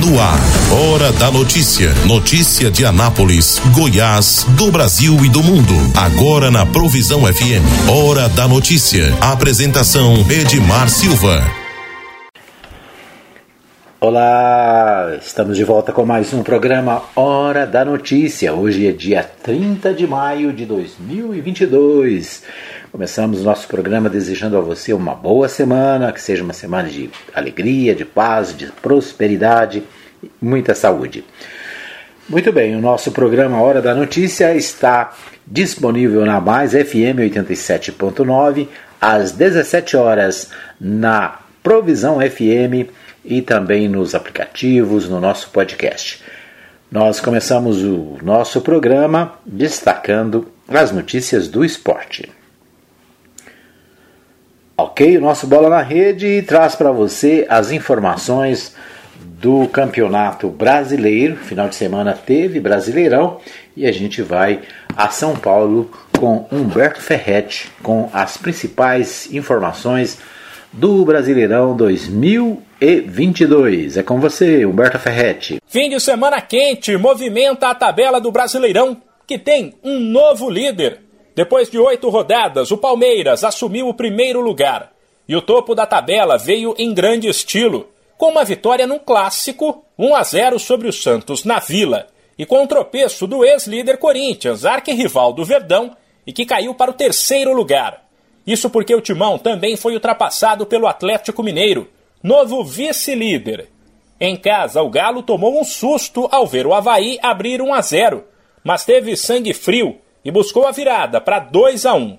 No ar, Hora da Notícia. Notícia de Anápolis, Goiás, do Brasil e do mundo. Agora na Provisão FM. Hora da Notícia. Apresentação Edmar Silva. Olá, estamos de volta com mais um programa Hora da Notícia. Hoje é dia 30 de maio de 2022. Começamos o nosso programa desejando a você uma boa semana, que seja uma semana de alegria, de paz, de prosperidade e muita saúde. Muito bem, o nosso programa Hora da Notícia está disponível na Mais FM 87.9 às 17 horas na Provisão FM e também nos aplicativos, no nosso podcast. Nós começamos o nosso programa destacando as notícias do esporte. Ok, o nosso Bola na Rede traz para você as informações do Campeonato Brasileiro. Final de semana teve Brasileirão e a gente vai a São Paulo com Humberto Ferretti com as principais informações do Brasileirão 2022. É com você, Humberto Ferretti. Fim de semana quente movimenta a tabela do Brasileirão, que tem um novo líder. Depois de oito rodadas, o Palmeiras assumiu o primeiro lugar. E o topo da tabela veio em grande estilo, com uma vitória num clássico, 1 a 0 sobre o Santos na Vila, e com um tropeço do ex-líder Corinthians, arquirrival do Verdão, e que caiu para o terceiro lugar. Isso porque o Timão também foi ultrapassado pelo Atlético Mineiro, novo vice-líder. Em casa, o Galo tomou um susto ao ver o Havaí abrir 1 a 0, mas teve sangue frio e buscou a virada para 2 a 1.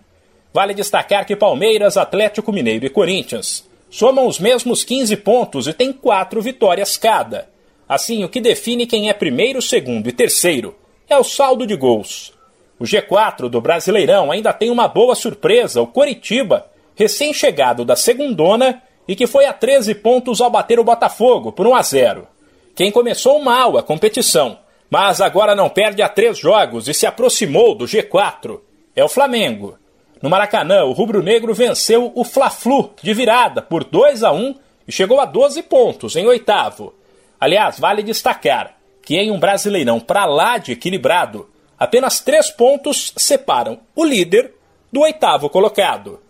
Vale destacar que Palmeiras, Atlético Mineiro e Corinthians somam os mesmos 15 pontos e têm quatro vitórias cada. Assim, o que define quem é primeiro, segundo e terceiro é o saldo de gols. O G4 do Brasileirão ainda tem uma boa surpresa, o Coritiba, recém-chegado da segundona e que foi a 13 pontos ao bater o Botafogo por 1 a 0. Quem começou mal a competição, mas agora não perde a três jogos e se aproximou do G4, é o Flamengo. No Maracanã, o rubro-negro venceu o Fla-Flu de virada por 2 a 1 e chegou a 12 pontos em oitavo. Aliás, vale destacar que em um Brasileirão para lá de equilibrado, Apenas três pontos separam o líder do oitavo colocado.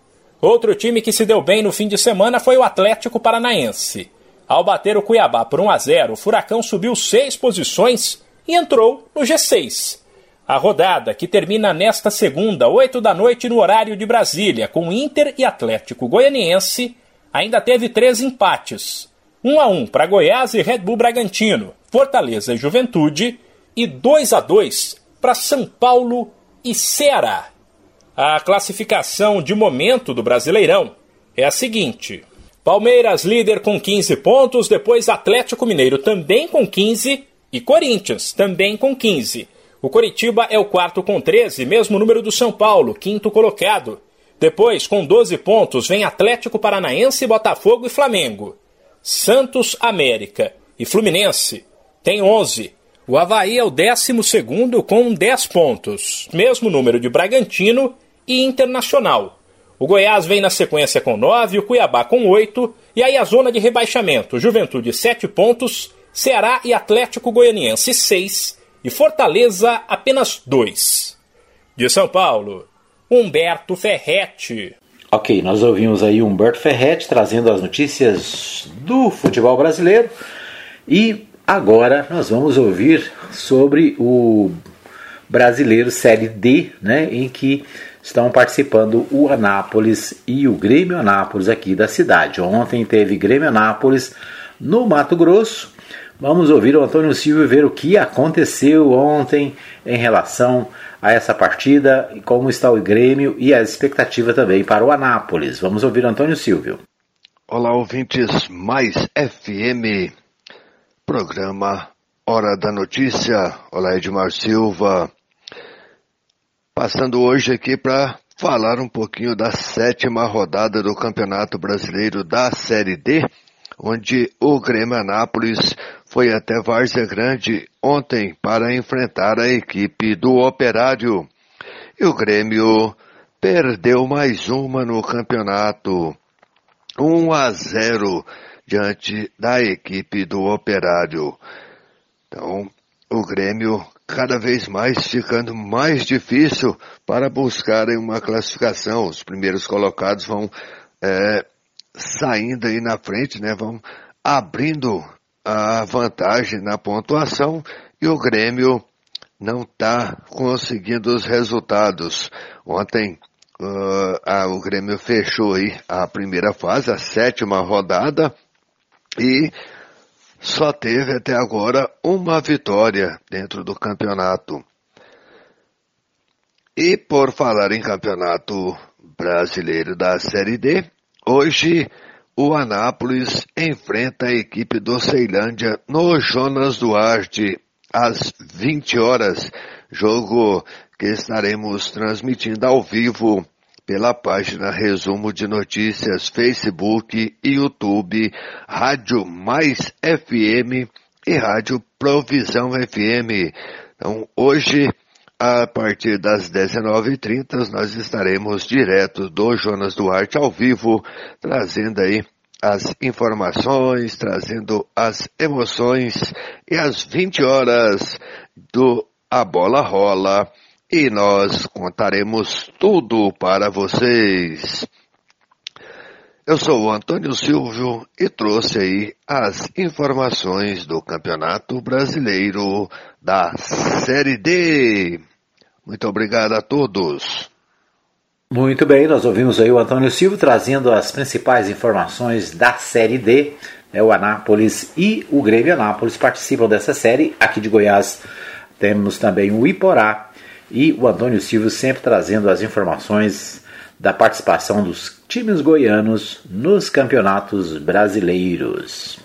Outro time que se deu bem no fim de semana foi o Atlético Paranaense. Ao bater o Cuiabá por 1 a 0, o Furacão subiu seis posições e entrou no G6. A rodada, que termina nesta segunda, 8 da noite, no horário de Brasília, com Inter e Atlético Goianiense, ainda teve três empates. 1 a 1 para Goiás e Red Bull Bragantino, Fortaleza e Juventude, e 2 a 2 para São Paulo e Ceará. A classificação de momento do Brasileirão é a seguinte: Palmeiras líder com 15 pontos, depois Atlético Mineiro também com 15 e Corinthians também com 15. O Coritiba é o quarto com 13, mesmo número do São Paulo, quinto colocado. Depois, com 12 pontos, vem Atlético Paranaense, Botafogo e Flamengo. Santos, América e Fluminense tem 11. O Havaí é o 12 com 10 pontos, mesmo número de Bragantino e Internacional. O Goiás vem na sequência com 9, o Cuiabá com 8, e aí a zona de rebaixamento: Juventude 7 pontos, Ceará e Atlético Goianiense 6 e Fortaleza apenas 2. De São Paulo, Humberto Ferretti. Ok, nós ouvimos aí Humberto Ferretti trazendo as notícias do futebol brasileiro e Agora nós vamos ouvir sobre o brasileiro Série D, né, em que estão participando o Anápolis e o Grêmio Anápolis aqui da cidade. Ontem teve Grêmio Anápolis no Mato Grosso. Vamos ouvir o Antônio Silva ver o que aconteceu ontem em relação a essa partida, como está o Grêmio e a expectativa também para o Anápolis. Vamos ouvir o Antônio Silvio. Olá, ouvintes mais FM Programa Hora da Notícia. Olá, Edmar Silva. Passando hoje aqui para falar um pouquinho da sétima rodada do Campeonato Brasileiro da Série D, onde o Grêmio Anápolis foi até Várzea Grande ontem para enfrentar a equipe do Operário. E o Grêmio perdeu mais uma no campeonato. 1 a 0 diante da equipe do Operário. Então, o Grêmio cada vez mais ficando mais difícil para buscarem uma classificação. Os primeiros colocados vão é, saindo aí na frente, né? Vão abrindo a vantagem na pontuação e o Grêmio não está conseguindo os resultados. Ontem uh, a, o Grêmio fechou aí a primeira fase, a sétima rodada, e só teve até agora uma vitória dentro do campeonato. E por falar em campeonato brasileiro da Série D, hoje o Anápolis enfrenta a equipe do Ceilândia no Jonas Duarte às 20 horas, jogo que estaremos transmitindo ao vivo pela página Resumo de Notícias, Facebook YouTube, Rádio Mais FM e Rádio Provisão FM. Então, hoje, a partir das 19h30, nós estaremos direto do Jonas Duarte ao vivo, trazendo aí as informações, trazendo as emoções e às 20 horas do A Bola Rola e nós contaremos tudo para vocês. Eu sou o Antônio Silvio e trouxe aí as informações do Campeonato Brasileiro da Série D. Muito obrigado a todos. Muito bem, nós ouvimos aí o Antônio Silvio trazendo as principais informações da Série D. É, o Anápolis e o Grêmio Anápolis participam dessa série. Aqui de Goiás temos também o Iporá e o Antônio Silvio sempre trazendo as informações da participação dos times goianos nos campeonatos brasileiros.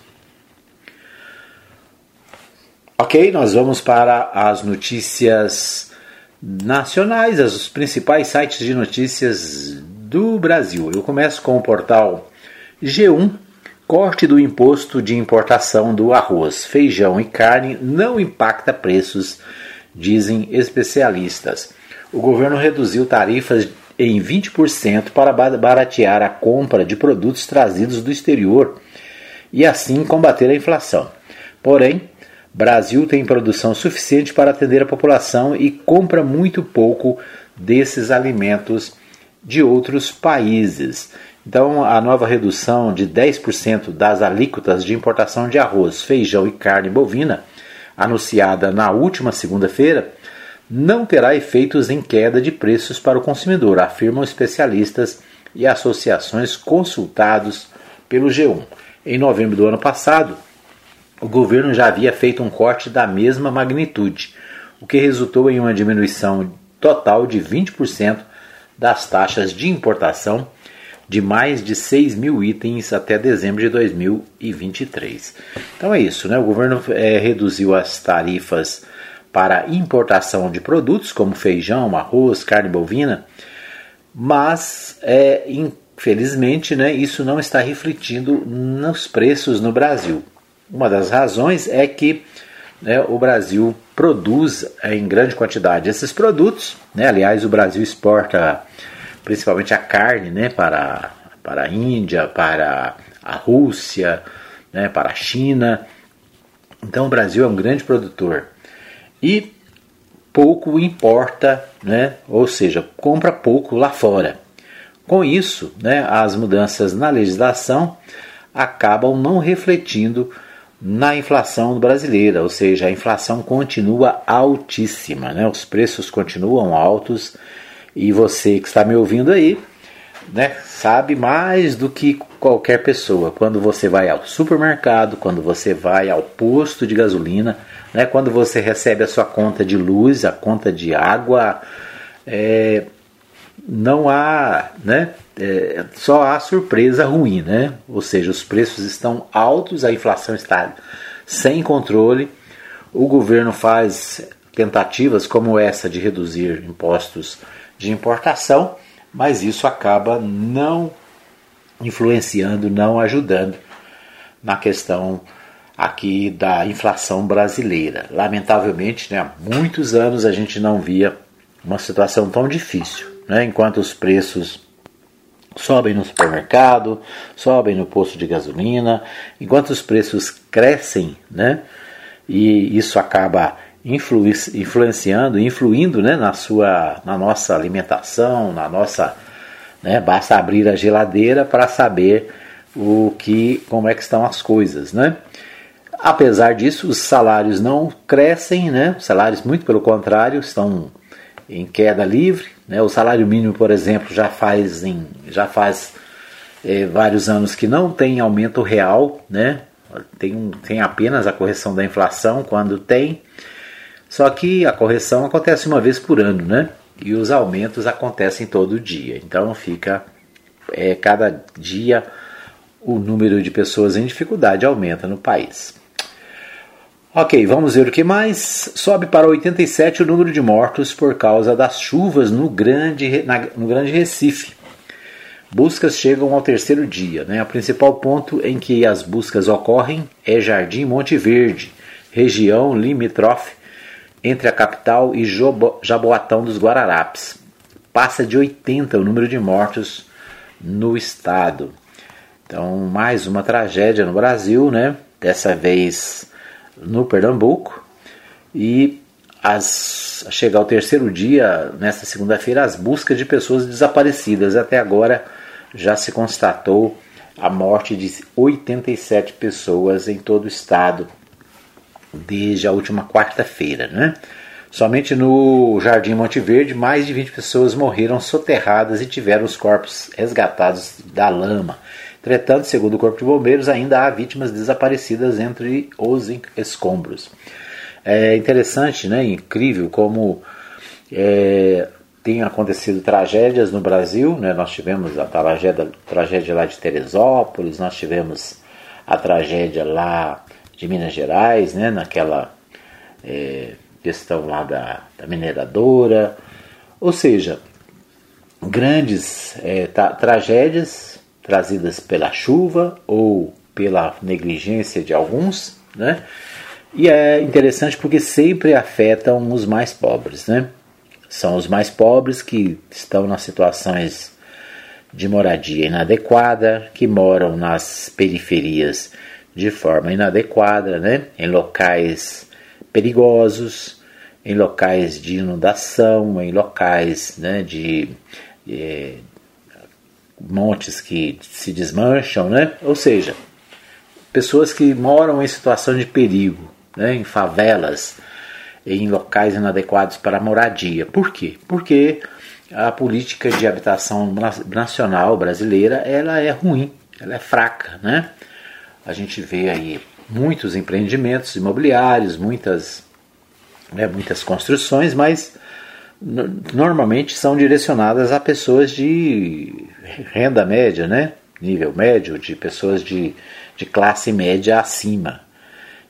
Ok, nós vamos para as notícias nacionais, os principais sites de notícias do Brasil. Eu começo com o portal G1. Corte do imposto de importação do arroz, feijão e carne não impacta preços dizem especialistas. O governo reduziu tarifas em 20% para baratear a compra de produtos trazidos do exterior e assim combater a inflação. Porém, Brasil tem produção suficiente para atender a população e compra muito pouco desses alimentos de outros países. Então, a nova redução de 10% das alíquotas de importação de arroz, feijão e carne bovina anunciada na última segunda-feira, não terá efeitos em queda de preços para o consumidor, afirmam especialistas e associações consultados pelo G1. Em novembro do ano passado, o governo já havia feito um corte da mesma magnitude, o que resultou em uma diminuição total de 20% das taxas de importação de mais de 6 mil itens até dezembro de 2023. Então é isso, né? O governo é, reduziu as tarifas para importação de produtos como feijão, arroz, carne bovina, mas é, infelizmente né, isso não está refletindo nos preços no Brasil. Uma das razões é que né, o Brasil produz em grande quantidade esses produtos. Né? Aliás, o Brasil exporta principalmente a carne, né, para, para a Índia, para a Rússia, né, para a China. Então o Brasil é um grande produtor e pouco importa, né, ou seja, compra pouco lá fora. Com isso, né, as mudanças na legislação acabam não refletindo na inflação brasileira, ou seja, a inflação continua altíssima, né? os preços continuam altos e você que está me ouvindo aí, né, sabe mais do que qualquer pessoa. Quando você vai ao supermercado, quando você vai ao posto de gasolina, né, quando você recebe a sua conta de luz, a conta de água, é, não há, né, é, só há surpresa ruim, né? Ou seja, os preços estão altos, a inflação está sem controle, o governo faz tentativas como essa de reduzir impostos de importação, mas isso acaba não influenciando, não ajudando na questão aqui da inflação brasileira. Lamentavelmente, né, há muitos anos a gente não via uma situação tão difícil, né, enquanto os preços sobem no supermercado, sobem no posto de gasolina, enquanto os preços crescem, né? E isso acaba influ influenciando, influindo, né, na sua, na nossa alimentação, na nossa, né? Basta abrir a geladeira para saber o que, como é que estão as coisas, né? Apesar disso, os salários não crescem, né? Os salários, muito pelo contrário, estão em queda livre. Né? O salário mínimo, por exemplo, já faz, em, já faz é, vários anos que não tem aumento real, né? tem, tem apenas a correção da inflação quando tem. Só que a correção acontece uma vez por ano, né? E os aumentos acontecem todo dia. Então fica é, cada dia o número de pessoas em dificuldade aumenta no país. Ok, vamos ver o que mais. Sobe para 87 o número de mortos por causa das chuvas no Grande, na, no grande Recife. Buscas chegam ao terceiro dia. Né? O principal ponto em que as buscas ocorrem é Jardim Monte Verde, região limítrofe entre a capital e Jaboatão dos Guararapes. Passa de 80 o número de mortos no estado. Então, mais uma tragédia no Brasil, né? Dessa vez no Pernambuco e as, chegar ao terceiro dia, nesta segunda-feira, as buscas de pessoas desaparecidas. Até agora já se constatou a morte de 87 pessoas em todo o estado desde a última quarta-feira. Né? Somente no Jardim Monte Verde, mais de 20 pessoas morreram soterradas e tiveram os corpos resgatados da lama. Entretanto, segundo o Corpo de Bombeiros, ainda há vítimas desaparecidas entre os escombros. É interessante, né, incrível como é, tem acontecido tragédias no Brasil. Né? Nós tivemos a tragédia, tragédia lá de Teresópolis, nós tivemos a tragédia lá de Minas Gerais, né? naquela é, questão lá da, da mineradora. Ou seja, grandes é, tragédias trazidas pela chuva ou pela negligência de alguns, né? E é interessante porque sempre afetam os mais pobres, né? São os mais pobres que estão nas situações de moradia inadequada, que moram nas periferias de forma inadequada, né? Em locais perigosos, em locais de inundação, em locais né, de, eh, montes que se desmancham, né? Ou seja, pessoas que moram em situação de perigo, né? em favelas, em locais inadequados para moradia. Por quê? Porque a política de habitação nacional brasileira ela é ruim, ela é fraca, né? A gente vê aí muitos empreendimentos imobiliários, muitas, né, muitas construções, mas normalmente são direcionadas a pessoas de renda média, né? nível médio, de pessoas de, de classe média acima.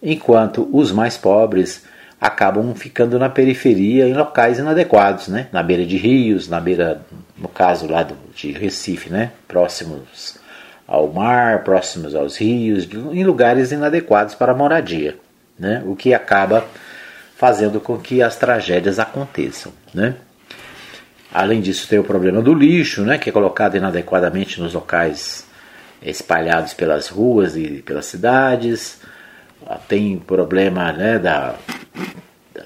Enquanto os mais pobres acabam ficando na periferia em locais inadequados, né? na beira de rios, na beira, no caso lá do, de Recife, né? próximos ao mar, próximos aos rios, em lugares inadequados para moradia, né? o que acaba fazendo com que as tragédias aconteçam. Né? Além disso, tem o problema do lixo, né, que é colocado inadequadamente nos locais espalhados pelas ruas e pelas cidades. Ah, tem problema né, da,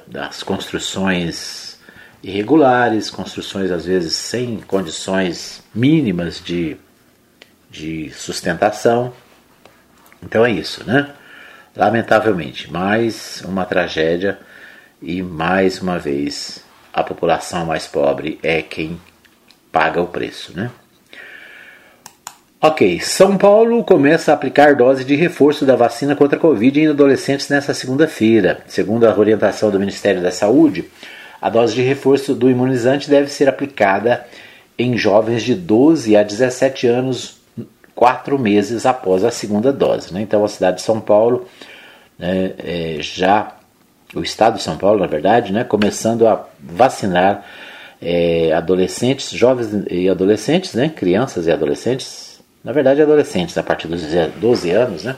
das construções irregulares, construções às vezes sem condições mínimas de, de sustentação. Então é isso, né? Lamentavelmente, mais uma tragédia e mais uma vez, a população mais pobre é quem paga o preço, né? Ok, São Paulo começa a aplicar dose de reforço da vacina contra a Covid em adolescentes nesta segunda-feira. Segundo a orientação do Ministério da Saúde, a dose de reforço do imunizante deve ser aplicada em jovens de 12 a 17 anos, quatro meses após a segunda dose. Né? Então, a cidade de São Paulo né, é, já o estado de São Paulo, na verdade, né, começando a vacinar é, adolescentes, jovens e adolescentes, né, crianças e adolescentes, na verdade adolescentes a partir dos 12 anos, né.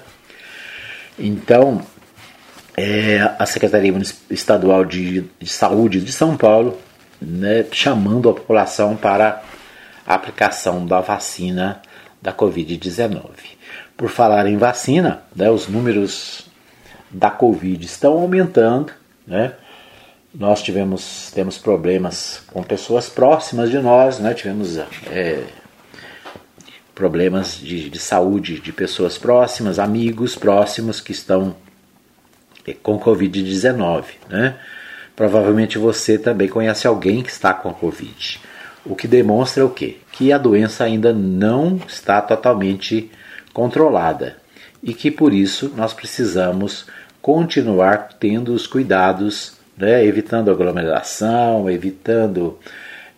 Então, é, a Secretaria Estadual de, de, Saúde de São Paulo, né, chamando a população para a aplicação da vacina da Covid-19. Por falar em vacina, né, os números da Covid estão aumentando, né? Nós tivemos temos problemas com pessoas próximas de nós, né? Tivemos é, problemas de, de saúde de pessoas próximas, amigos próximos que estão é, com Covid-19, né? Provavelmente você também conhece alguém que está com a Covid. O que demonstra o quê? Que a doença ainda não está totalmente controlada e que por isso nós precisamos continuar tendo os cuidados, né, evitando aglomeração, evitando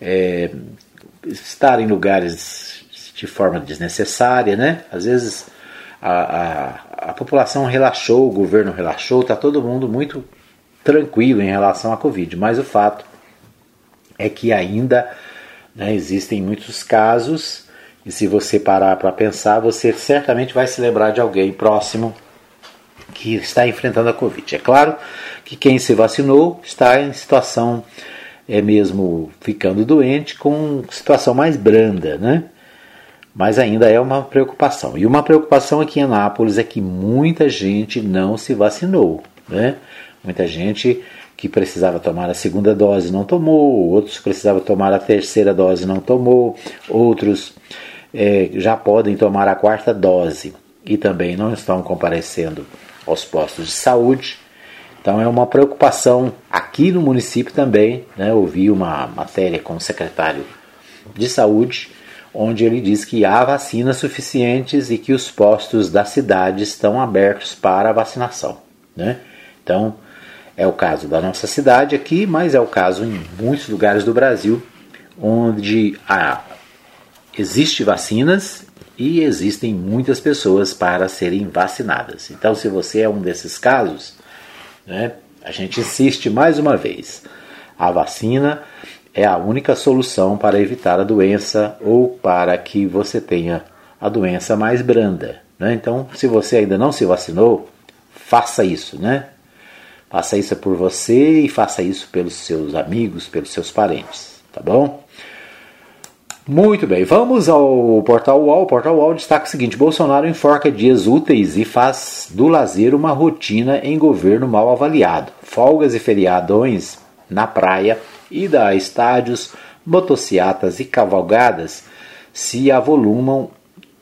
é, estar em lugares de forma desnecessária, né? Às vezes a, a, a população relaxou, o governo relaxou, está todo mundo muito tranquilo em relação à Covid, mas o fato é que ainda né, existem muitos casos e se você parar para pensar, você certamente vai se lembrar de alguém próximo que está enfrentando a Covid. É claro que quem se vacinou está em situação é mesmo ficando doente com situação mais branda, né? Mas ainda é uma preocupação. E uma preocupação aqui em Anápolis é que muita gente não se vacinou, né? Muita gente que precisava tomar a segunda dose não tomou, outros precisavam tomar a terceira dose não tomou, outros é, já podem tomar a quarta dose e também não estão comparecendo aos postos de saúde. Então é uma preocupação aqui no município também. Né? Ouvi uma matéria com o secretário de saúde, onde ele diz que há vacinas suficientes e que os postos da cidade estão abertos para a vacinação. Né? Então é o caso da nossa cidade aqui, mas é o caso em muitos lugares do Brasil, onde há Existem vacinas e existem muitas pessoas para serem vacinadas. Então, se você é um desses casos, né, a gente insiste mais uma vez: a vacina é a única solução para evitar a doença ou para que você tenha a doença mais branda. Né? Então, se você ainda não se vacinou, faça isso, né? Faça isso por você e faça isso pelos seus amigos, pelos seus parentes, tá bom? Muito bem, vamos ao Portal UOL. O Portal UOL destaca o seguinte: Bolsonaro enforca dias úteis e faz do lazer uma rotina em governo mal avaliado. Folgas e feriadões na praia, ida a estádios, motociatas e cavalgadas se avolumam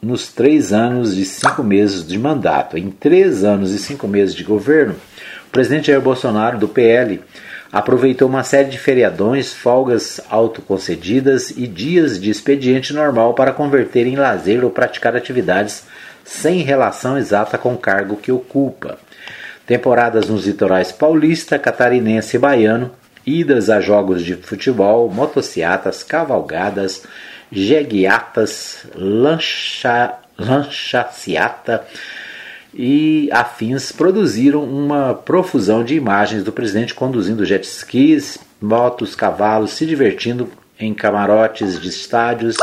nos três anos e cinco meses de mandato. Em três anos e cinco meses de governo, o presidente Jair Bolsonaro, do PL, aproveitou uma série de feriadões, folgas autoconcedidas e dias de expediente normal para converter em lazer ou praticar atividades sem relação exata com o cargo que ocupa. Temporadas nos litorais paulista, catarinense e baiano, idas a jogos de futebol, motociatas, cavalgadas, jeguiatas, lancha, lanchaciata, e afins produziram uma profusão de imagens do presidente conduzindo jet skis, motos, cavalos, se divertindo em camarotes de estádios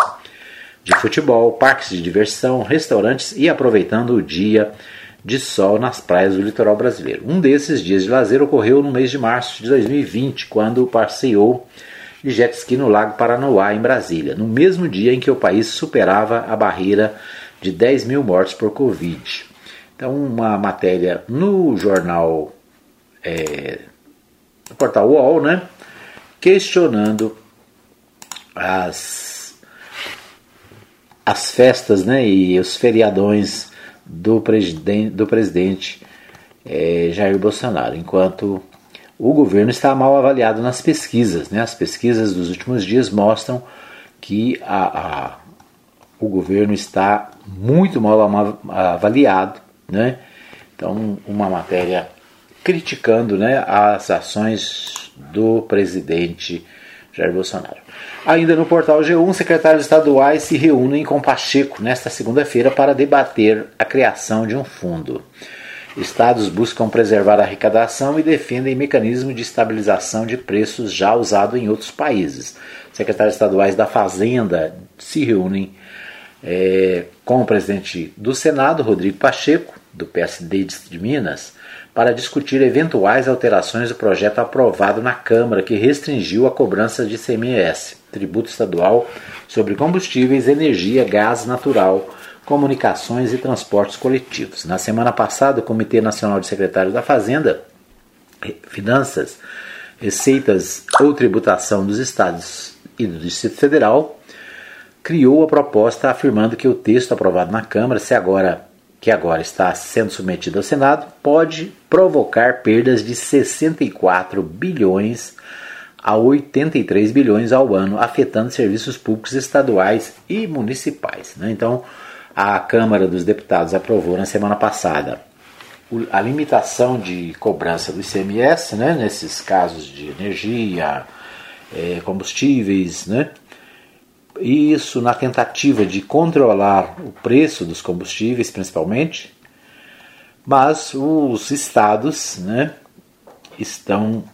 de futebol, parques de diversão, restaurantes e aproveitando o dia de sol nas praias do litoral brasileiro. Um desses dias de lazer ocorreu no mês de março de 2020, quando passeou de jet ski no Lago Paranoá, em Brasília, no mesmo dia em que o país superava a barreira de 10 mil mortes por Covid. Então, uma matéria no jornal, é, no portal UOL, né, questionando as, as festas né, e os feriadões do, presidente, do presidente é, Jair Bolsonaro, enquanto o governo está mal avaliado nas pesquisas. Né? As pesquisas dos últimos dias mostram que a, a, o governo está muito mal avaliado né? Então, uma matéria criticando né, as ações do presidente Jair Bolsonaro. Ainda no portal G1, secretários estaduais se reúnem com Pacheco nesta segunda-feira para debater a criação de um fundo. Estados buscam preservar a arrecadação e defendem mecanismo de estabilização de preços já usado em outros países. Secretários estaduais da Fazenda se reúnem é, com o presidente do Senado, Rodrigo Pacheco, do PSD de Minas, para discutir eventuais alterações do projeto aprovado na Câmara que restringiu a cobrança de CMS, tributo estadual, sobre combustíveis, energia, gás natural, comunicações e transportes coletivos. Na semana passada, o Comitê Nacional de Secretários da Fazenda, Finanças, Receitas ou Tributação dos Estados e do Distrito Federal criou a proposta afirmando que o texto aprovado na Câmara, se agora que agora está sendo submetido ao Senado, pode provocar perdas de 64 bilhões a 83 bilhões ao ano, afetando serviços públicos estaduais e municipais. Né? Então, a Câmara dos Deputados aprovou na semana passada a limitação de cobrança do ICMS, né, nesses casos de energia, é, combustíveis, né, isso na tentativa de controlar o preço dos combustíveis, principalmente, mas os estados né, estão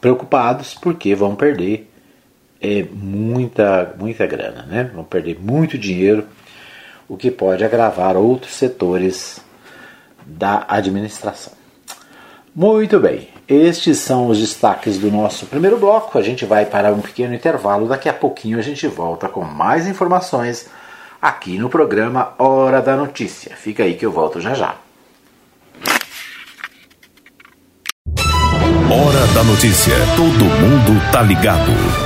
preocupados porque vão perder é, muita, muita grana, né? vão perder muito dinheiro, o que pode agravar outros setores da administração. Muito bem, estes são os destaques do nosso primeiro bloco. A gente vai para um pequeno intervalo. Daqui a pouquinho a gente volta com mais informações aqui no programa Hora da Notícia. Fica aí que eu volto já já. Hora da Notícia. Todo mundo tá ligado.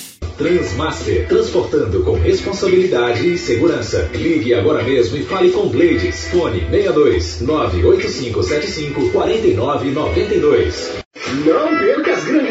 Transmaster, transportando com responsabilidade e segurança. Ligue agora mesmo e fale com Blades. Fone 62 98575 4992. Não perca as grandes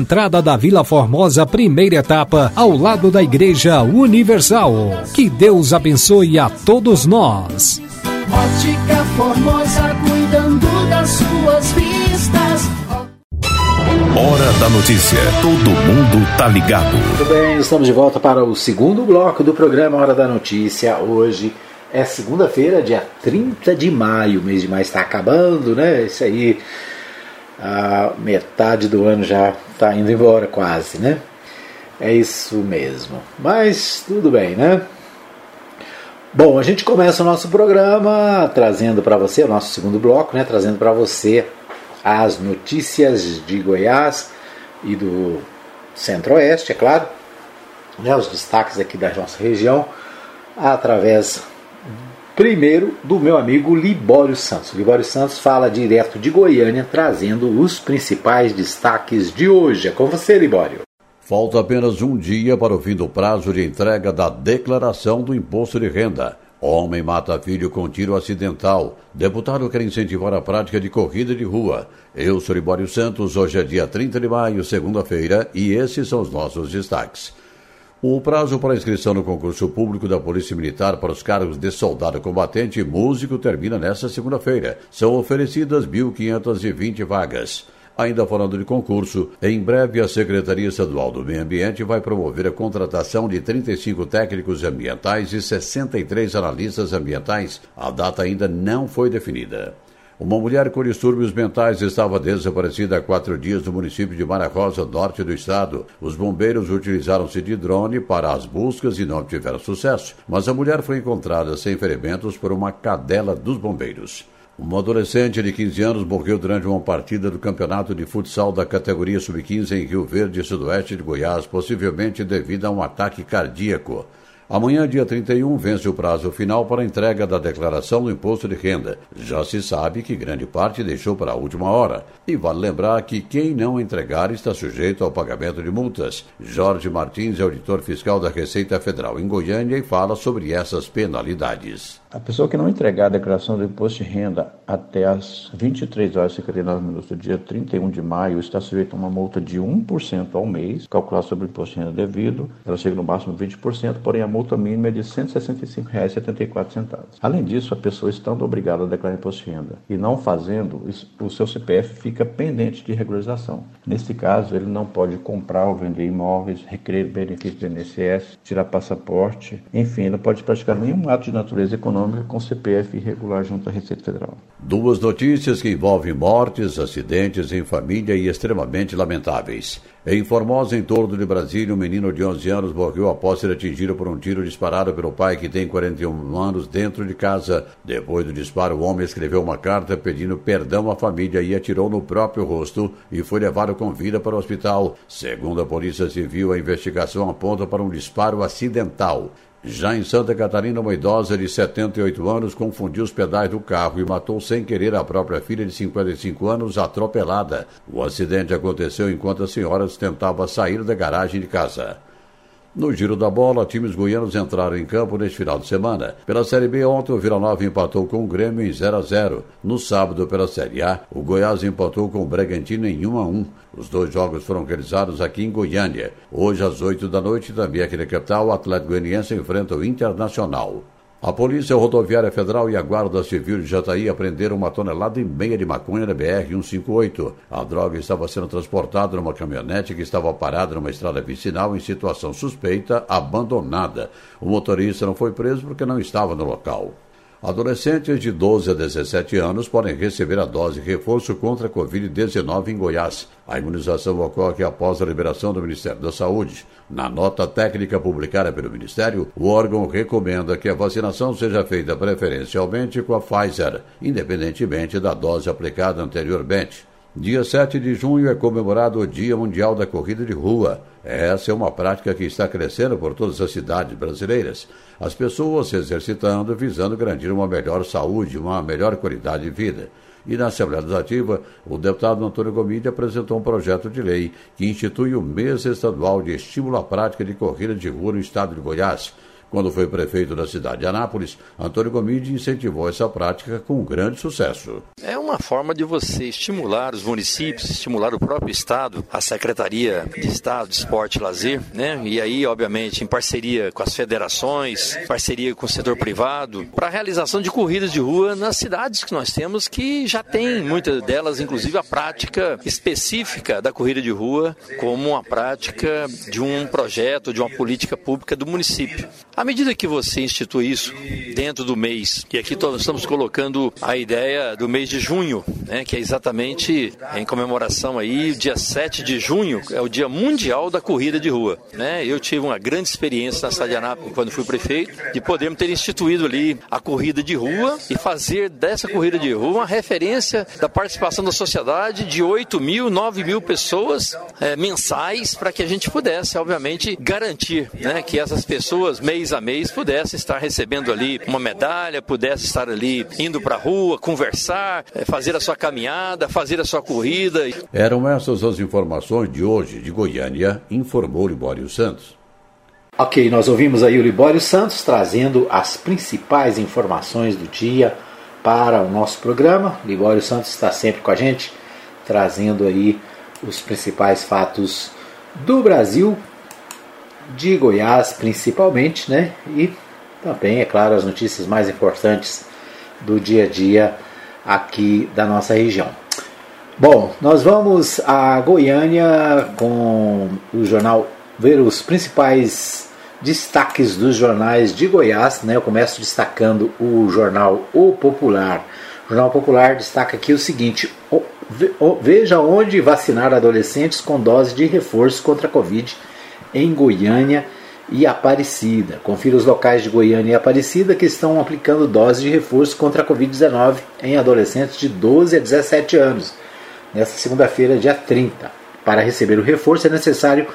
entrada da Vila Formosa, primeira etapa, ao lado da Igreja Universal. Que Deus abençoe a todos nós. Ótica Formosa, cuidando das suas vistas. Hora da Notícia. Todo mundo tá ligado. Muito bem, estamos de volta para o segundo bloco do programa Hora da Notícia. Hoje é segunda-feira, dia 30 de maio. O mês de maio está acabando, né? Isso aí. A metade do ano já está indo embora quase, né? É isso mesmo. Mas tudo bem, né? Bom, a gente começa o nosso programa trazendo para você, o nosso segundo bloco, né? Trazendo para você as notícias de Goiás e do Centro-Oeste, é claro, né? Os destaques aqui da nossa região através primeiro do meu amigo Libório Santos. Libório Santos fala direto de Goiânia, trazendo os principais destaques de hoje. É com você, Libório. Falta apenas um dia para o fim do prazo de entrega da declaração do imposto de renda. Homem mata filho com tiro acidental. Deputado quer incentivar a prática de corrida de rua. Eu sou Libório Santos, hoje é dia 30 de maio, segunda-feira, e esses são os nossos destaques. O prazo para inscrição no concurso público da Polícia Militar para os cargos de soldado combatente e músico termina nesta segunda-feira. São oferecidas 1.520 vagas. Ainda falando de concurso, em breve a Secretaria Estadual do Meio Ambiente vai promover a contratação de 35 técnicos ambientais e 63 analistas ambientais. A data ainda não foi definida. Uma mulher com distúrbios mentais estava desaparecida há quatro dias no município de Mara Rosa, norte do estado. Os bombeiros utilizaram-se de drone para as buscas e não tiveram sucesso, mas a mulher foi encontrada sem ferimentos por uma cadela dos bombeiros. Um adolescente de 15 anos morreu durante uma partida do campeonato de futsal da categoria sub-15 em Rio Verde, sudoeste de Goiás, possivelmente devido a um ataque cardíaco. Amanhã, dia 31, vence o prazo final para entrega da declaração do imposto de renda. Já se sabe que grande parte deixou para a última hora. E vale lembrar que quem não entregar está sujeito ao pagamento de multas. Jorge Martins é auditor fiscal da Receita Federal em Goiânia e fala sobre essas penalidades. A pessoa que não entregar a declaração do imposto de renda até as 23 horas e 59 minutos do dia 31 de maio está sujeita a uma multa de 1% ao mês, calculada sobre o imposto de renda devido. Ela chega no máximo 20%, porém a multa mínima é de R$ 165,74. Além disso, a pessoa estando obrigada a declarar imposto de renda e não fazendo, o seu CPF fica pendente de regularização. Nesse caso, ele não pode comprar ou vender imóveis, requerer benefícios do INSS, tirar passaporte, enfim, não pode praticar nenhum ato de natureza econômica econômica com CPF irregular junto à Receita Federal. Duas notícias que envolvem mortes, acidentes em família e extremamente lamentáveis. Em Formosa, em torno de Brasília, um menino de 11 anos morreu após ser atingido por um tiro disparado pelo pai que tem 41 anos dentro de casa. Depois do disparo, o homem escreveu uma carta pedindo perdão à família e atirou no próprio rosto e foi levado com vida para o hospital. Segundo a Polícia Civil, a investigação aponta para um disparo acidental. Já em Santa Catarina, uma idosa de 78 anos confundiu os pedais do carro e matou sem querer a própria filha de 55 anos atropelada. O acidente aconteceu enquanto a senhora tentava sair da garagem de casa. No giro da bola, times goianos entraram em campo neste final de semana. Pela Série B, ontem o Vila Nova empatou com o Grêmio em 0 a 0. No sábado, pela Série A, o Goiás empatou com o Bragantino em 1 a 1. Os dois jogos foram realizados aqui em Goiânia. Hoje, às 8 da noite, também aqui na capital, o Atlético Goianiense enfrenta o Internacional. A Polícia Rodoviária Federal e a Guarda Civil de Jataí apreenderam uma tonelada e meia de maconha na BR-158. A droga estava sendo transportada numa caminhonete que estava parada numa estrada vicinal em situação suspeita, abandonada. O motorista não foi preso porque não estava no local. Adolescentes de 12 a 17 anos podem receber a dose reforço contra a Covid-19 em Goiás. A imunização ocorre após a liberação do Ministério da Saúde. Na nota técnica publicada pelo Ministério, o órgão recomenda que a vacinação seja feita preferencialmente com a Pfizer, independentemente da dose aplicada anteriormente. Dia 7 de junho é comemorado o Dia Mundial da Corrida de Rua. Essa é uma prática que está crescendo por todas as cidades brasileiras. As pessoas se exercitando visando garantir uma melhor saúde, uma melhor qualidade de vida. E na Assembleia Legislativa, o deputado Antônio Gomide apresentou um projeto de lei que institui o mês estadual de estímulo à prática de corrida de rua no estado de Goiás. Quando foi prefeito da cidade de Anápolis, Antônio Gomide incentivou essa prática com grande sucesso. É uma forma de você estimular os municípios, estimular o próprio Estado, a Secretaria de Estado de Esporte e Lazer, né? E aí, obviamente, em parceria com as federações, parceria com o setor privado, para a realização de corridas de rua nas cidades que nós temos, que já tem muitas delas, inclusive, a prática específica da corrida de rua como uma prática de um projeto, de uma política pública do município. À medida que você institui isso dentro do mês, e aqui nós estamos colocando a ideia do mês de junho, né, que é exatamente em comemoração aí, dia 7 de junho é o Dia Mundial da Corrida de Rua. Né? Eu tive uma grande experiência na cidade de Anápolis, quando fui prefeito, de podermos ter instituído ali a corrida de rua e fazer dessa corrida de rua uma referência da participação da sociedade de 8 mil, 9 mil pessoas é, mensais para que a gente pudesse, obviamente, garantir né, que essas pessoas, mês mês a mês pudesse estar recebendo ali uma medalha, pudesse estar ali indo para a rua, conversar, eh, fazer a sua caminhada, fazer a sua corrida. Eram essas as informações de hoje de Goiânia, informou Libório Santos. Ok, nós ouvimos aí o Libório Santos trazendo as principais informações do dia para o nosso programa. Libório Santos está sempre com a gente, trazendo aí os principais fatos do Brasil de Goiás principalmente, né? E também, é claro, as notícias mais importantes do dia a dia aqui da nossa região. Bom, nós vamos a Goiânia com o jornal ver os principais destaques dos jornais de Goiás, né? Eu começo destacando o jornal O Popular. O Jornal Popular destaca aqui o seguinte: veja onde vacinar adolescentes com dose de reforço contra a Covid em Goiânia e Aparecida. Confira os locais de Goiânia e Aparecida que estão aplicando doses de reforço contra a Covid-19 em adolescentes de 12 a 17 anos, nesta segunda-feira, dia 30. Para receber o reforço é necessário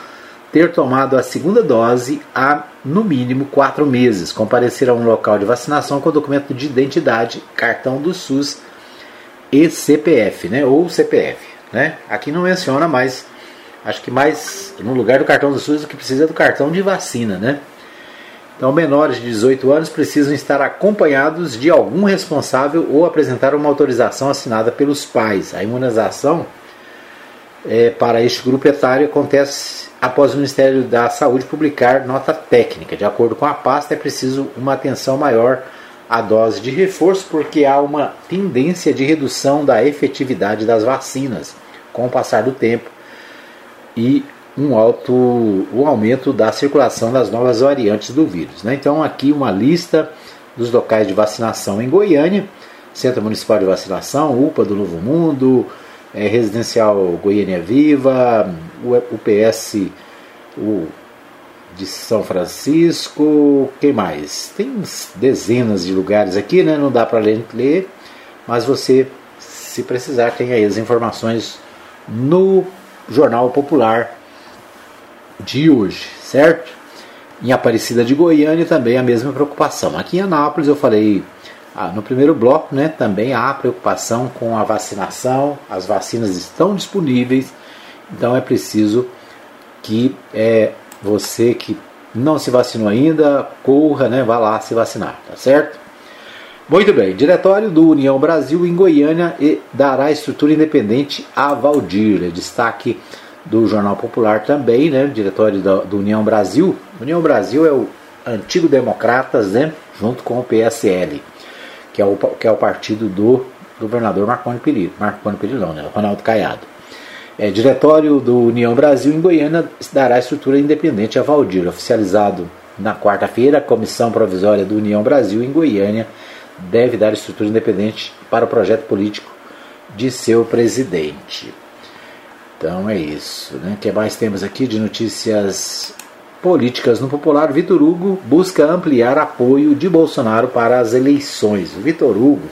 ter tomado a segunda dose há no mínimo quatro meses, comparecer a um local de vacinação com documento de identidade, cartão do SUS e CPF, né? Ou CPF, né? Aqui não menciona, mas acho que mais no lugar do cartão do SUS o que precisa é do cartão de vacina, né? Então, menores de 18 anos precisam estar acompanhados de algum responsável ou apresentar uma autorização assinada pelos pais. A imunização é, para este grupo etário acontece após o Ministério da Saúde publicar nota técnica. De acordo com a pasta, é preciso uma atenção maior à dose de reforço, porque há uma tendência de redução da efetividade das vacinas com o passar do tempo e um alto o aumento da circulação das novas variantes do vírus. Né? Então aqui uma lista dos locais de vacinação em Goiânia, Centro Municipal de Vacinação, UPA do Novo Mundo, é, Residencial Goiânia Viva, UPS o de São Francisco, quem mais? Tem dezenas de lugares aqui, né? Não dá para ler, mas você, se precisar, tem aí as informações no Jornal Popular de hoje, certo? Em Aparecida de Goiânia também a mesma preocupação. Aqui em Anápolis eu falei ah, no primeiro bloco, né, também há preocupação com a vacinação, as vacinas estão disponíveis, então é preciso que é, você que não se vacinou ainda, corra, né, vá lá se vacinar, tá certo? Muito bem, Diretório do União Brasil em Goiânia e dará estrutura independente a Valdir. É destaque do Jornal Popular também, né? Diretório do, do União Brasil. União Brasil é o antigo Democratas, né? Junto com o PSL que é o, que é o partido do governador Marconi Perillo. Marconi Perillo não, né? Ronaldo Caiado. É, diretório do União Brasil em Goiânia dará estrutura independente a Valdir. Oficializado na quarta-feira, a Comissão Provisória do União Brasil em Goiânia deve dar estrutura independente para o projeto político de seu presidente. Então é isso. Né? O que mais temos aqui de notícias políticas no Popular, Vitor Hugo busca ampliar apoio de Bolsonaro para as eleições. O Vitor Hugo,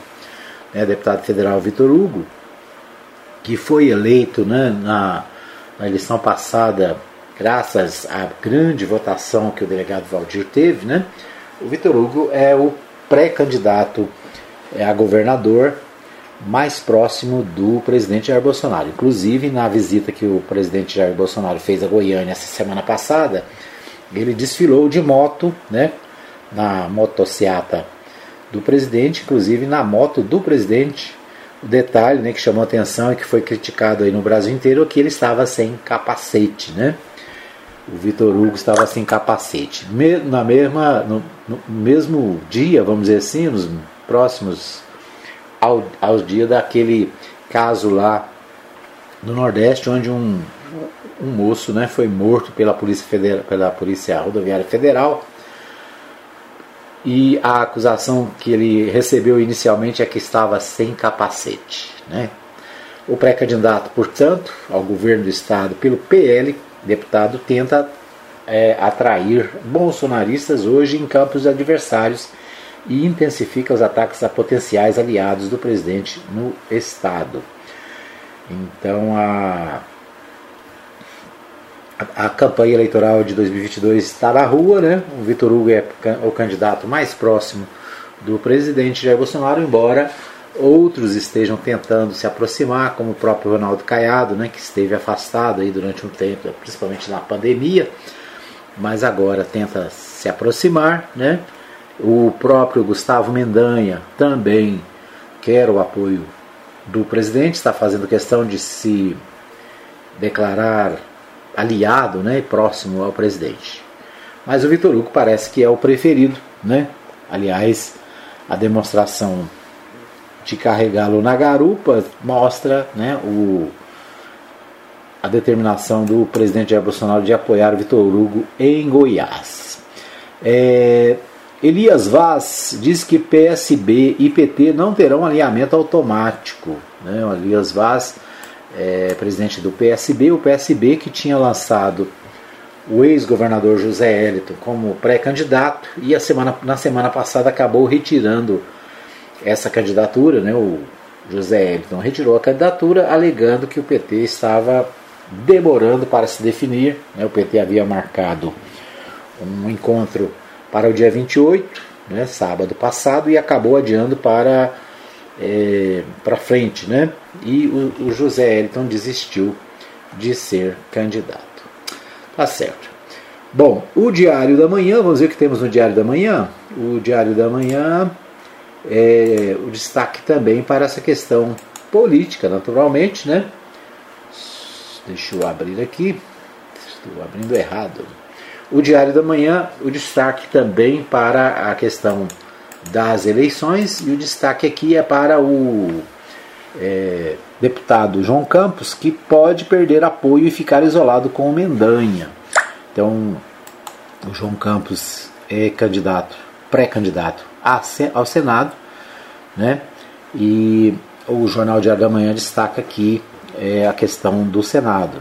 né, deputado federal Vitor Hugo, que foi eleito né, na, na eleição passada, graças à grande votação que o delegado Valdir teve, né, o Vitor Hugo é o pré-candidato é, a governador mais próximo do presidente Jair Bolsonaro. Inclusive, na visita que o presidente Jair Bolsonaro fez a Goiânia essa semana passada, ele desfilou de moto, né, na motociata do presidente, inclusive na moto do presidente. O detalhe né, que chamou atenção e que foi criticado aí no Brasil inteiro é que ele estava sem capacete, né? O Vitor Hugo estava sem capacete. Na mesma, no, no mesmo dia, vamos dizer assim, nos próximos ao, aos dias daquele caso lá no Nordeste, onde um um moço né, foi morto pela Polícia, Federal, pela Polícia Rodoviária Federal. E a acusação que ele recebeu inicialmente é que estava sem capacete. Né? O pré-candidato, portanto, ao governo do Estado pelo PL, deputado, tenta é, atrair bolsonaristas hoje em campos adversários e intensifica os ataques a potenciais aliados do presidente no Estado. Então, a a, campanha eleitoral de 2022 está na rua, né? O Vitor Hugo é o candidato mais próximo do presidente Jair Bolsonaro, embora outros estejam tentando se aproximar, como o próprio Ronaldo Caiado, né, que esteve afastado aí durante um tempo, principalmente na pandemia, mas agora tenta se aproximar, né? O próprio Gustavo Mendanha também quer o apoio do presidente, está fazendo questão de se declarar aliado né, próximo ao presidente. Mas o Vitor Hugo parece que é o preferido. Né? Aliás, a demonstração de carregá-lo na garupa mostra né, o, a determinação do presidente Jair Bolsonaro de apoiar Vitor Hugo em Goiás. É, Elias Vaz diz que PSB e PT não terão alinhamento automático. Né? O Elias Vaz é, presidente do PSB, o PSB que tinha lançado o ex-governador José Hélito como pré-candidato e semana, na semana passada acabou retirando essa candidatura, né, o José Hélito retirou a candidatura alegando que o PT estava demorando para se definir. Né, o PT havia marcado um encontro para o dia 28, né, sábado passado, e acabou adiando para, é, para frente. Né, e o, o José Hélito desistiu de ser candidato. Tá certo. Bom, o Diário da Manhã, vamos ver o que temos no Diário da Manhã. O Diário da Manhã, é, o destaque também para essa questão política, naturalmente, né? Deixa eu abrir aqui, estou abrindo errado. O Diário da Manhã, o destaque também para a questão das eleições, e o destaque aqui é para o é, deputado João Campos, que pode perder apoio e ficar isolado com o Mendanha. Então, o João Campos é candidato, pré-candidato ao Senado, né? E o Jornal Diário da Manhã destaca aqui é, a questão do Senado.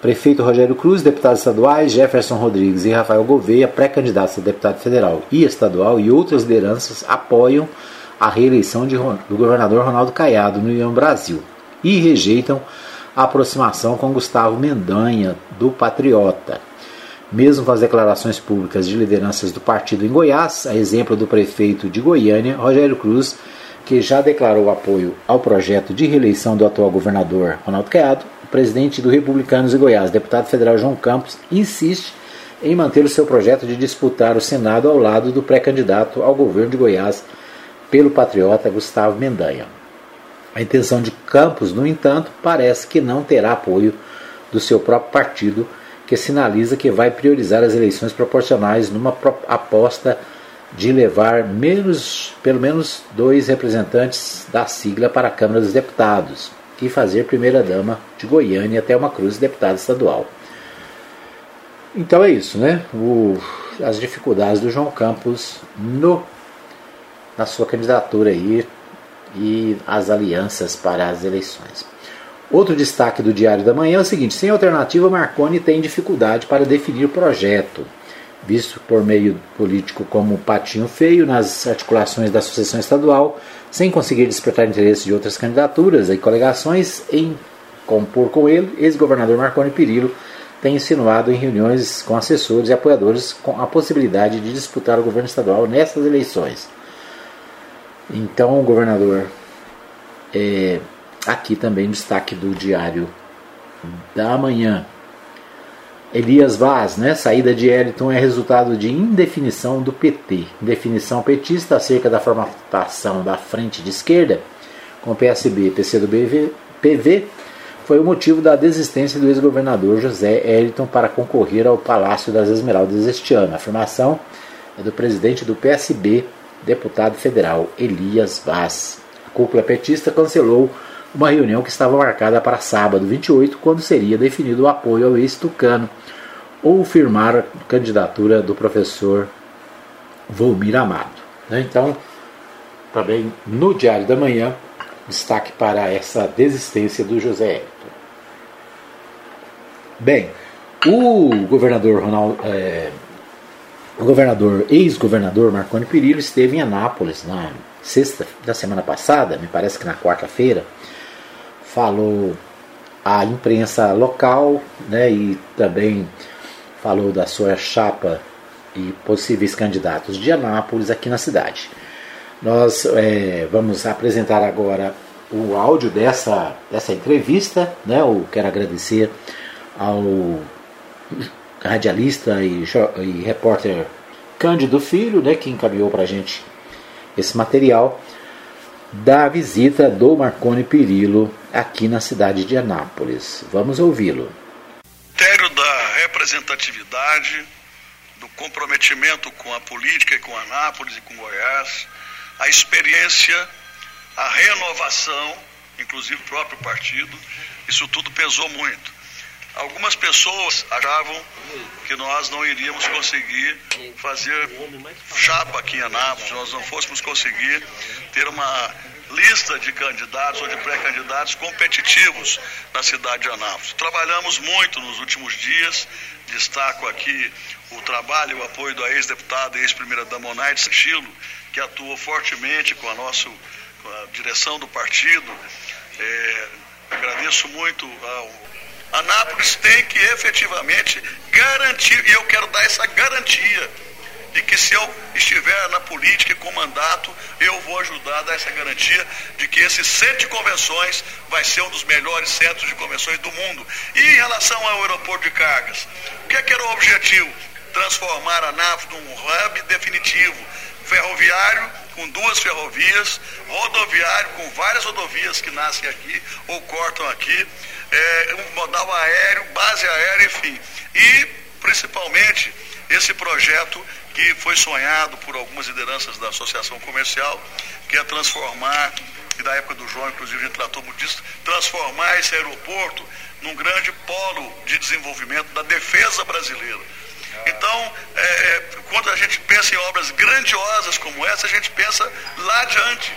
Prefeito Rogério Cruz, deputados estaduais Jefferson Rodrigues e Rafael Gouveia, pré-candidatos a deputado federal e estadual e outras lideranças apoiam a reeleição de, do governador Ronaldo Caiado no União Brasil e rejeitam a aproximação com Gustavo Mendanha, do Patriota. Mesmo com as declarações públicas de lideranças do partido em Goiás, a exemplo do prefeito de Goiânia, Rogério Cruz, que já declarou apoio ao projeto de reeleição do atual governador Ronaldo Caiado, o presidente do Republicanos de Goiás, deputado federal João Campos, insiste em manter o seu projeto de disputar o Senado ao lado do pré-candidato ao governo de Goiás, pelo patriota Gustavo Mendanha. A intenção de Campos, no entanto, parece que não terá apoio do seu próprio partido, que sinaliza que vai priorizar as eleições proporcionais numa aposta de levar menos, pelo menos dois representantes da sigla para a Câmara dos Deputados e fazer primeira-dama de Goiânia até uma cruz de deputado estadual. Então é isso, né? O, as dificuldades do João Campos no na sua candidatura aí e as alianças para as eleições. Outro destaque do Diário da Manhã é o seguinte: sem alternativa, Marconi tem dificuldade para definir o projeto, visto por meio político como patinho feio nas articulações da Associação Estadual, sem conseguir despertar interesse de outras candidaturas e coligações em compor com ele, ex-governador Marconi Perillo tem insinuado em reuniões com assessores e apoiadores com a possibilidade de disputar o governo estadual nessas eleições. Então, o governador, é, aqui também destaque do Diário da Manhã. Elias Vaz, né? Saída de Eliton é resultado de indefinição do PT. Indefinição petista acerca da formatação da frente de esquerda com PSB e PCdoB PV foi o motivo da desistência do ex-governador José Eliton para concorrer ao Palácio das Esmeraldas este ano. A afirmação é do presidente do PSB, deputado federal Elias Vaz. A cúpula petista cancelou uma reunião que estava marcada para sábado 28, quando seria definido o apoio ao ex-tucano ou firmar a candidatura do professor Volmir Amado. Né? Então, também no Diário da Manhã, destaque para essa desistência do José Hélito. Bem, o governador Ronaldo, é, o governador, ex-governador Marconi Perillo esteve em Anápolis na sexta da semana passada, me parece que na quarta-feira, falou à imprensa local, né, e também falou da sua chapa e possíveis candidatos de Anápolis aqui na cidade. Nós é, vamos apresentar agora o áudio dessa, dessa entrevista, né? Eu quero agradecer ao radialista e, e repórter Cândido Filho, né, que encaminhou para a gente esse material da visita do Marconi Perillo aqui na cidade de Anápolis. Vamos ouvi-lo. Critério da representatividade, do comprometimento com a política e com Anápolis e com Goiás, a experiência, a renovação, inclusive o próprio partido, isso tudo pesou muito. Algumas pessoas achavam que nós não iríamos conseguir fazer chapa aqui em Anápolis, nós não fôssemos conseguir ter uma lista de candidatos ou de pré-candidatos competitivos na cidade de Anápolis. Trabalhamos muito nos últimos dias, destaco aqui o trabalho e o apoio da ex-deputada e ex-primeira-dama Onaide Chilo, que atuou fortemente com a, nossa, com a direção do partido. É, agradeço muito ao Anápolis tem que efetivamente garantir, e eu quero dar essa garantia de que se eu estiver na política com mandato, eu vou ajudar a dar essa garantia de que esse centro de convenções vai ser um dos melhores centros de convenções do mundo. E em relação ao aeroporto de cargas, o que, é que era o objetivo? Transformar a NAF num hub definitivo, ferroviário com duas ferrovias, rodoviário com várias rodovias que nascem aqui ou cortam aqui, é, um modal aéreo, base aérea, enfim. E, principalmente, esse projeto que foi sonhado por algumas lideranças da Associação Comercial, que é transformar, e da época do João, inclusive, a gente tratou muito disso, transformar esse aeroporto num grande polo de desenvolvimento da defesa brasileira. Então, é, é quando a gente pensa em obras grandiosas como essa, a gente pensa lá adiante.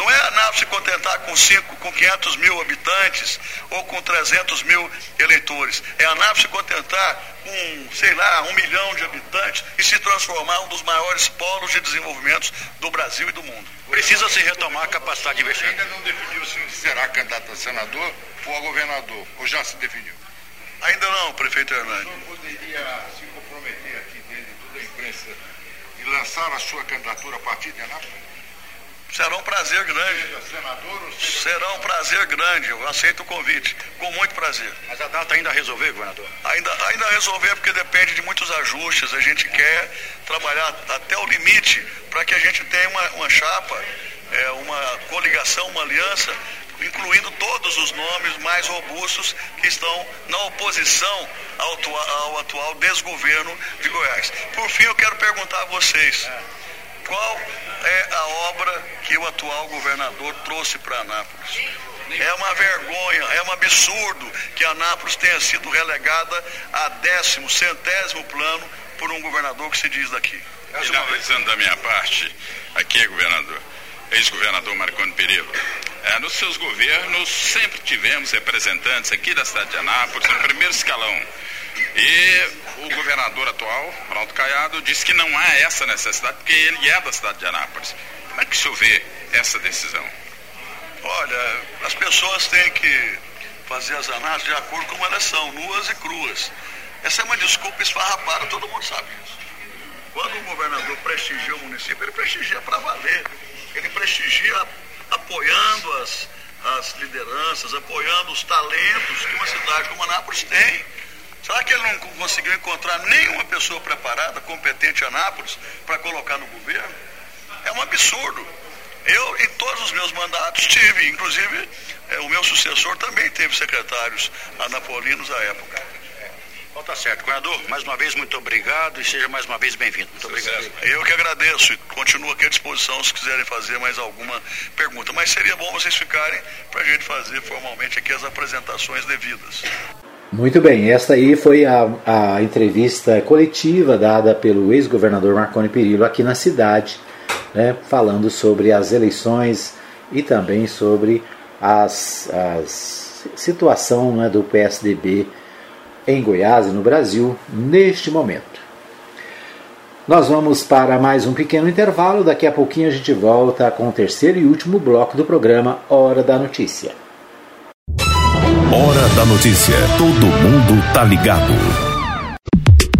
Não é NAP se contentar com, cinco, com 500 mil habitantes ou com 300 mil eleitores. É a NAP se contentar com, sei lá, um milhão de habitantes e se transformar um dos maiores polos de desenvolvimento do Brasil e do mundo. Precisa se retomar a capacidade de investimento. Ainda não definiu se será candidato a senador ou a governador, ou já se definiu? Ainda não, prefeito Hernani. Não poderia se comprometer aqui dentro de toda a imprensa e lançar a sua candidatura a partir de Anápolis? Será um prazer grande. Será um prazer grande. Eu aceito o convite. Com muito prazer. Mas a data ainda a resolver, governador? Ainda, ainda a resolver, porque depende de muitos ajustes. A gente quer trabalhar até o limite para que a gente tenha uma, uma chapa, é, uma coligação, uma aliança, incluindo todos os nomes mais robustos que estão na oposição ao, ao atual desgoverno de Goiás. Por fim, eu quero perguntar a vocês. Qual é a obra que o atual governador trouxe para Anápolis? É uma vergonha, é um absurdo que Anápolis tenha sido relegada a décimo, centésimo plano por um governador que se diz daqui. Finalizando da minha parte, aqui, governador, ex-governador Marconi Perillo, é, nos seus governos sempre tivemos representantes aqui da cidade de Anápolis, no primeiro escalão. E o governador atual, Ronaldo Caiado, disse que não há essa necessidade, porque ele é da cidade de Anápolis. Como é que o senhor vê essa decisão? Olha, as pessoas têm que fazer as análises de acordo com como elas são, nuas e cruas. Essa é uma desculpa esfarrapada, todo mundo sabe isso. Quando o governador prestigia o município, ele prestigia para valer. Ele prestigia apoiando as, as lideranças, apoiando os talentos que uma cidade como Anápolis tem. Será que ele não conseguiu encontrar nenhuma pessoa preparada, competente em Anápolis, para colocar no governo? É um absurdo. Eu, em todos os meus mandatos, tive, inclusive, é, o meu sucessor também teve secretários anapolinos à época. Então tá certo. Governador, mais uma vez, muito obrigado e seja mais uma vez bem-vindo. Muito obrigado. Eu que agradeço e continuo aqui à disposição se quiserem fazer mais alguma pergunta. Mas seria bom vocês ficarem para a gente fazer formalmente aqui as apresentações devidas. Muito bem, esta aí foi a, a entrevista coletiva dada pelo ex-governador Marconi Perillo aqui na cidade, né, falando sobre as eleições e também sobre as, as situação né, do PSDB em Goiás e no Brasil neste momento. Nós vamos para mais um pequeno intervalo, daqui a pouquinho a gente volta com o terceiro e último bloco do programa Hora da Notícia. Hora da notícia. Todo mundo tá ligado.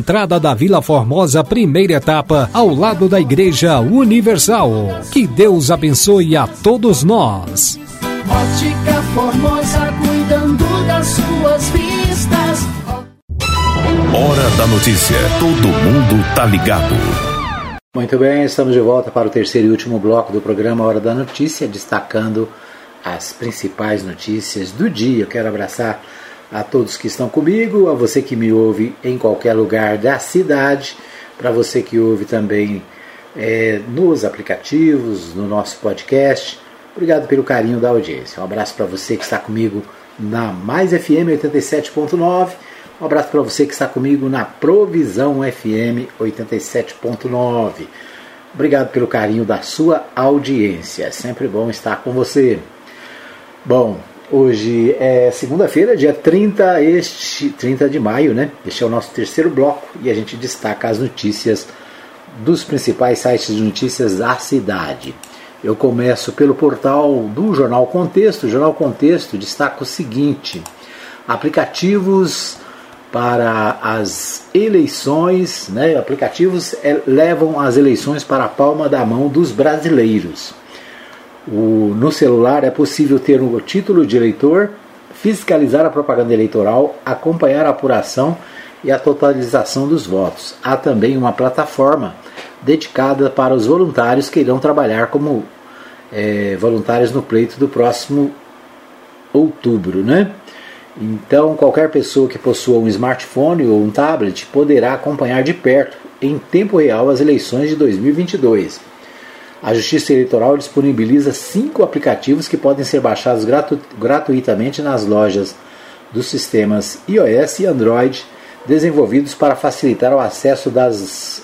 entrada da Vila Formosa, primeira etapa, ao lado da Igreja Universal. Que Deus abençoe a todos nós. Ótica Formosa, cuidando das suas vistas. Hora da notícia. Todo mundo tá ligado. Muito bem, estamos de volta para o terceiro e último bloco do programa Hora da Notícia, destacando as principais notícias do dia. Eu quero abraçar a todos que estão comigo, a você que me ouve em qualquer lugar da cidade, para você que ouve também é, nos aplicativos, no nosso podcast. Obrigado pelo carinho da audiência. Um abraço para você que está comigo na Mais FM 87.9. Um abraço para você que está comigo na Provisão FM 87.9. Obrigado pelo carinho da sua audiência. É sempre bom estar com você. Bom, hoje é segunda-feira, dia 30, este, 30 de maio, né? Este é o nosso terceiro bloco e a gente destaca as notícias dos principais sites de notícias da cidade. Eu começo pelo portal do Jornal Contexto. O Jornal Contexto destaca o seguinte: aplicativos para as eleições, né? aplicativos é, levam as eleições para a palma da mão dos brasileiros. O, no celular é possível ter o título de eleitor, fiscalizar a propaganda eleitoral, acompanhar a apuração e a totalização dos votos. Há também uma plataforma dedicada para os voluntários que irão trabalhar como é, voluntários no pleito do próximo outubro, né? Então, qualquer pessoa que possua um smartphone ou um tablet poderá acompanhar de perto, em tempo real, as eleições de 2022. A Justiça Eleitoral disponibiliza cinco aplicativos que podem ser baixados gratu gratuitamente nas lojas dos sistemas iOS e Android, desenvolvidos para facilitar o acesso das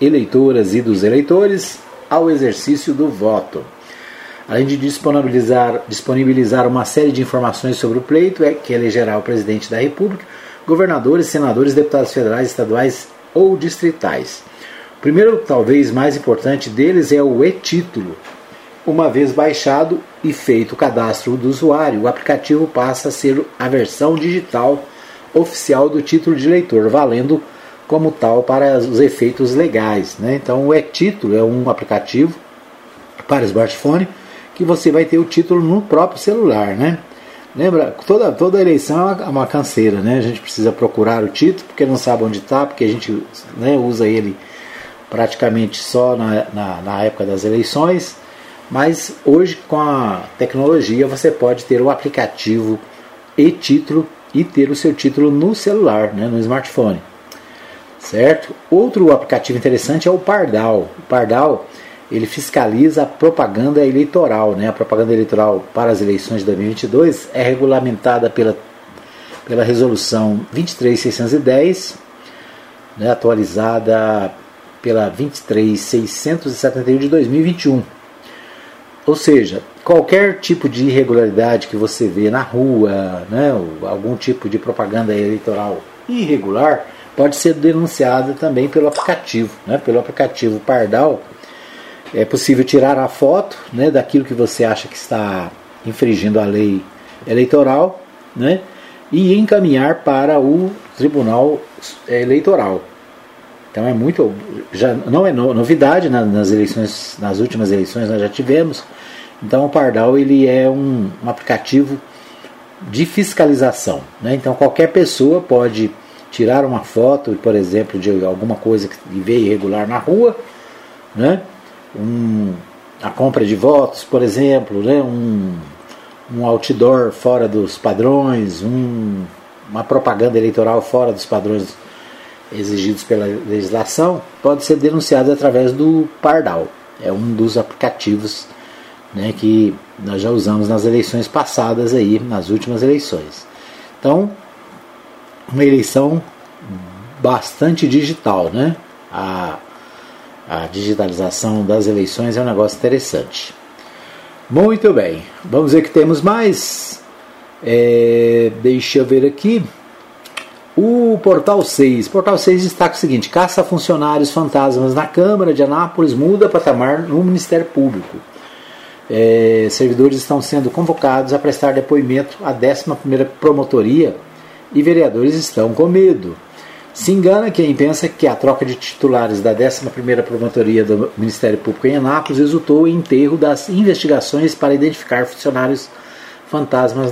eleitoras e dos eleitores ao exercício do voto. Além de disponibilizar, disponibilizar uma série de informações sobre o pleito, é que elegerá o presidente da República, governadores, senadores, deputados federais, estaduais ou distritais. O primeiro, talvez mais importante deles, é o e-título. Uma vez baixado e feito o cadastro do usuário, o aplicativo passa a ser a versão digital oficial do título de eleitor, valendo como tal para os efeitos legais. Né? Então, o e-título é um aplicativo para smartphone que você vai ter o título no próprio celular, né? Lembra, toda, toda eleição é uma canseira, né? A gente precisa procurar o título porque não sabe onde está, porque a gente né, usa ele praticamente só na, na, na, época das eleições. Mas hoje, com a tecnologia, você pode ter o aplicativo e título e ter o seu título no celular, né, no smartphone. Certo? Outro aplicativo interessante é o Pardal. O Pardal ele fiscaliza a propaganda eleitoral. Né? A propaganda eleitoral para as eleições de 2022 é regulamentada pela, pela resolução 23610, né? atualizada pela 23671 de 2021. Ou seja, qualquer tipo de irregularidade que você vê na rua, né, algum tipo de propaganda eleitoral irregular, pode ser denunciada também pelo aplicativo, né, pelo aplicativo Pardal é possível tirar a foto né, daquilo que você acha que está infringindo a lei eleitoral né, e encaminhar para o Tribunal Eleitoral. Então é muito, já não é novidade nas eleições, nas últimas eleições nós já tivemos. Então o Pardal ele é um, um aplicativo de fiscalização. Né? Então qualquer pessoa pode tirar uma foto, por exemplo, de alguma coisa que veio irregular na rua, né? um, a compra de votos, por exemplo, né, um, um outdoor fora dos padrões, um, uma propaganda eleitoral fora dos padrões exigidos pela legislação, pode ser denunciado através do Pardal. É um dos aplicativos né, que nós já usamos nas eleições passadas aí, nas últimas eleições. Então, uma eleição bastante digital, né? A, a digitalização das eleições é um negócio interessante. Muito bem, vamos ver que temos mais. É, deixa eu ver aqui. O Portal 6. Portal 6 destaca o seguinte: caça funcionários fantasmas na Câmara de Anápolis muda patamar no Ministério Público. É, servidores estão sendo convocados a prestar depoimento à 11 Promotoria e vereadores estão com medo. Se engana quem pensa que a troca de titulares da 11 Promotoria do Ministério Público em Anápolis resultou em enterro das investigações para identificar funcionários fantasmas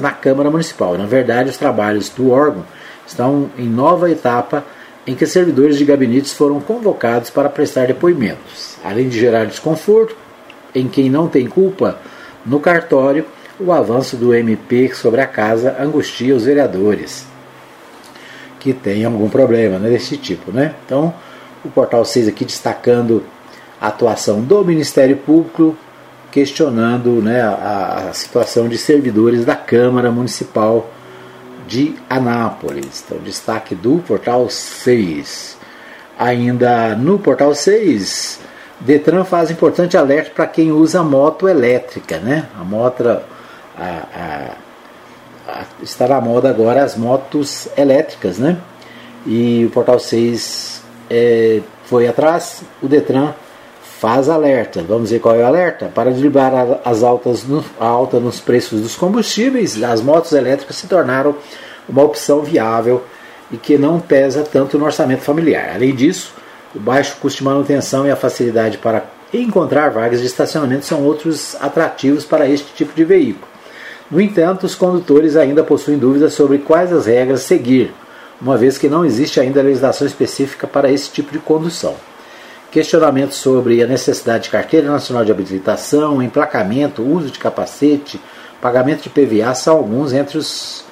na Câmara Municipal. Na verdade, os trabalhos do órgão estão em nova etapa em que servidores de gabinetes foram convocados para prestar depoimentos. Além de gerar desconforto em quem não tem culpa no cartório, o avanço do MP sobre a casa angustia os vereadores que têm algum problema né, desse tipo. Né? Então, o Portal 6 aqui destacando a atuação do Ministério Público, questionando né, a, a situação de servidores da Câmara Municipal de Anápolis. Então, destaque do portal 6. Ainda no portal 6, Detran faz importante alerta para quem usa moto elétrica, né? A moto a, a, está na moda agora as motos elétricas, né? E o portal 6 é, foi atrás, o Detran faz alerta. Vamos ver qual é o alerta? Para driblar as altas no, a alta nos preços dos combustíveis, as motos elétricas se tornaram uma opção viável e que não pesa tanto no orçamento familiar. Além disso, o baixo custo de manutenção e a facilidade para encontrar vagas de estacionamento são outros atrativos para este tipo de veículo. No entanto, os condutores ainda possuem dúvidas sobre quais as regras seguir, uma vez que não existe ainda legislação específica para esse tipo de condução. Questionamentos sobre a necessidade de carteira nacional de habilitação, emplacamento, uso de capacete, pagamento de PVA são alguns entre os,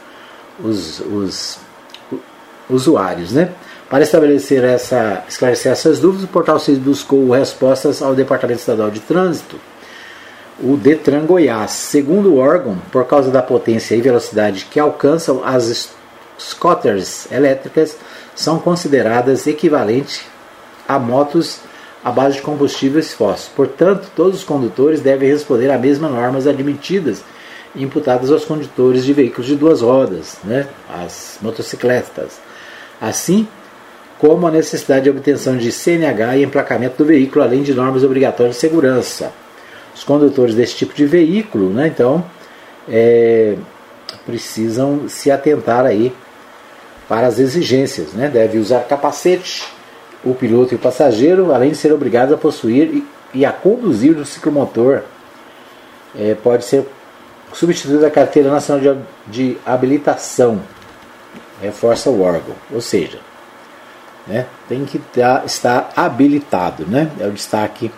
os, os usuários. Né? Para estabelecer essa, esclarecer essas dúvidas, o portal 6 buscou respostas ao Departamento Estadual de Trânsito, o Detran Goiás. Segundo o órgão, por causa da potência e velocidade que alcançam, as scooters elétricas são consideradas equivalentes a motos à base de combustíveis fósseis. Portanto, todos os condutores devem responder às mesmas normas admitidas e imputadas aos condutores de veículos de duas rodas, né, as motocicletas. Assim, como a necessidade de obtenção de CNH e emplacamento do veículo, além de normas obrigatórias de segurança. Os condutores desse tipo de veículo, né, então, é, precisam se atentar aí para as exigências, né? Deve usar capacete, o piloto e o passageiro, além de ser obrigados a possuir e, a conduzir o ciclomotor. É, pode ser substituído a carteira nacional de, de habilitação. Reforça o órgão, ou seja, né, tem que tá, estar habilitado, né? É o destaque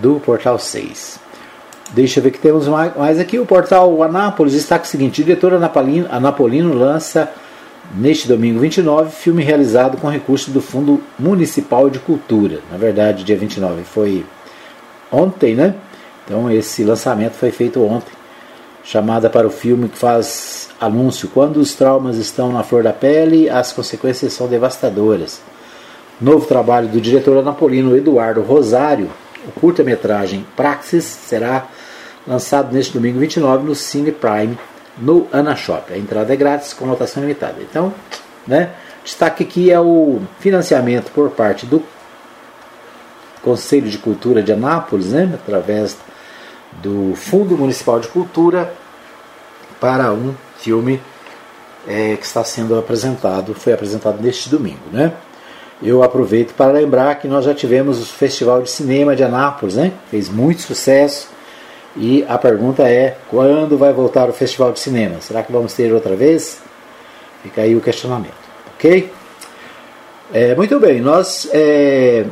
do portal 6. Deixa eu ver que temos mais, aqui. O portal Anápolis destaca o seguinte: diretor Anapolino lança neste domingo 29 filme realizado com recursos do Fundo Municipal de Cultura. Na verdade, dia 29 foi ontem, né? Então esse lançamento foi feito ontem. Chamada para o filme que faz anúncio: quando os traumas estão na flor da pele, as consequências são devastadoras. Novo trabalho do diretor anapolino Eduardo Rosário, o curta-metragem Praxis, será lançado neste domingo 29 no Cine Prime, no Ana Shop. A entrada é grátis, com lotação limitada. Então, né, destaque aqui é o financiamento por parte do Conselho de Cultura de Anápolis, né, através do Fundo Municipal de Cultura, para um filme é, que está sendo apresentado, foi apresentado neste domingo. Né? Eu aproveito para lembrar que nós já tivemos o Festival de Cinema de Anápolis, né? fez muito sucesso e a pergunta é: quando vai voltar o Festival de Cinema? Será que vamos ter outra vez? Fica aí o questionamento, ok? É, muito bem, nós, é,